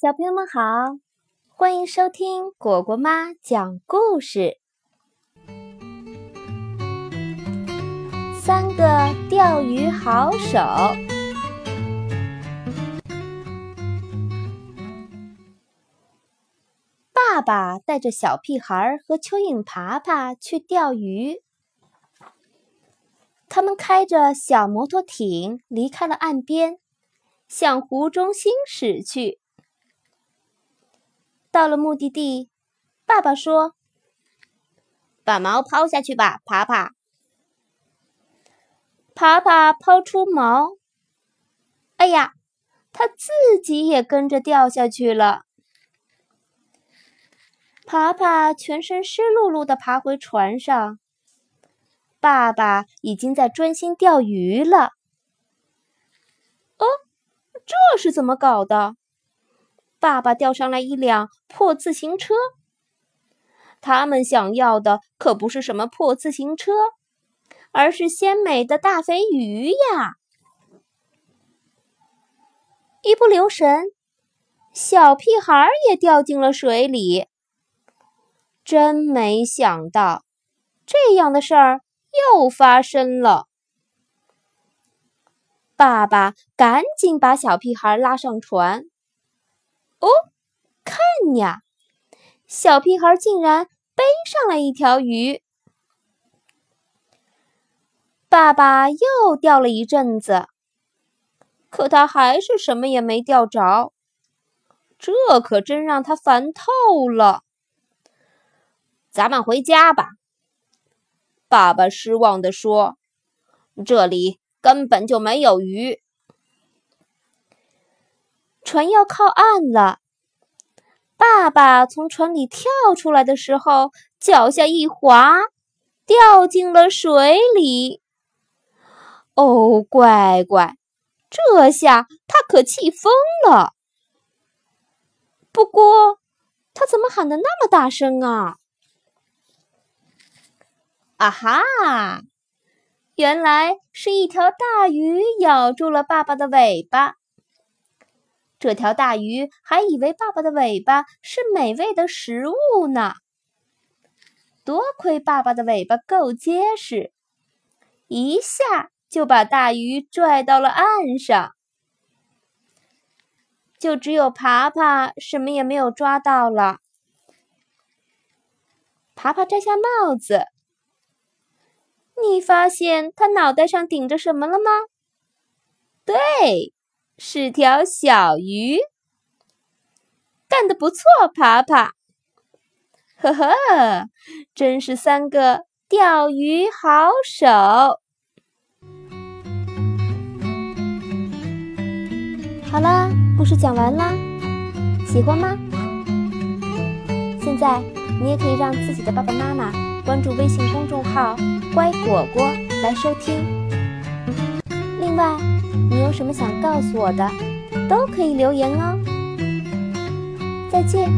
小朋友们好，欢迎收听果果妈讲故事。三个钓鱼好手。爸爸带着小屁孩和蚯蚓爬爬去钓鱼。他们开着小摩托艇离开了岸边，向湖中心驶去。到了目的地，爸爸说：“把毛抛下去吧，爬爬。”爬爬抛出毛，哎呀，他自己也跟着掉下去了。爬爬全身湿漉漉的爬回船上，爸爸已经在专心钓鱼了。哦，这是怎么搞的？爸爸钓上来一辆破自行车，他们想要的可不是什么破自行车，而是鲜美的大肥鱼呀！一不留神，小屁孩也掉进了水里。真没想到，这样的事儿又发生了。爸爸赶紧把小屁孩拉上船。哦，看呀，小屁孩竟然背上了一条鱼。爸爸又钓了一阵子，可他还是什么也没钓着，这可真让他烦透了。咱们回家吧，爸爸失望地说：“这里根本就没有鱼。”船要靠岸了，爸爸从船里跳出来的时候，脚下一滑，掉进了水里。哦，乖乖，这下他可气疯了。不过，他怎么喊的那么大声啊？啊哈！原来是一条大鱼咬住了爸爸的尾巴。这条大鱼还以为爸爸的尾巴是美味的食物呢。多亏爸爸的尾巴够结实，一下就把大鱼拽到了岸上。就只有爬爬什么也没有抓到了。爬爬摘下帽子，你发现他脑袋上顶着什么了吗？对。是条小鱼，干得不错，爬爬。呵呵，真是三个钓鱼好手。好啦，故事讲完啦，喜欢吗？现在你也可以让自己的爸爸妈妈关注微信公众号“乖果果”来收听。另外。你有什么想告诉我的，都可以留言哦。再见。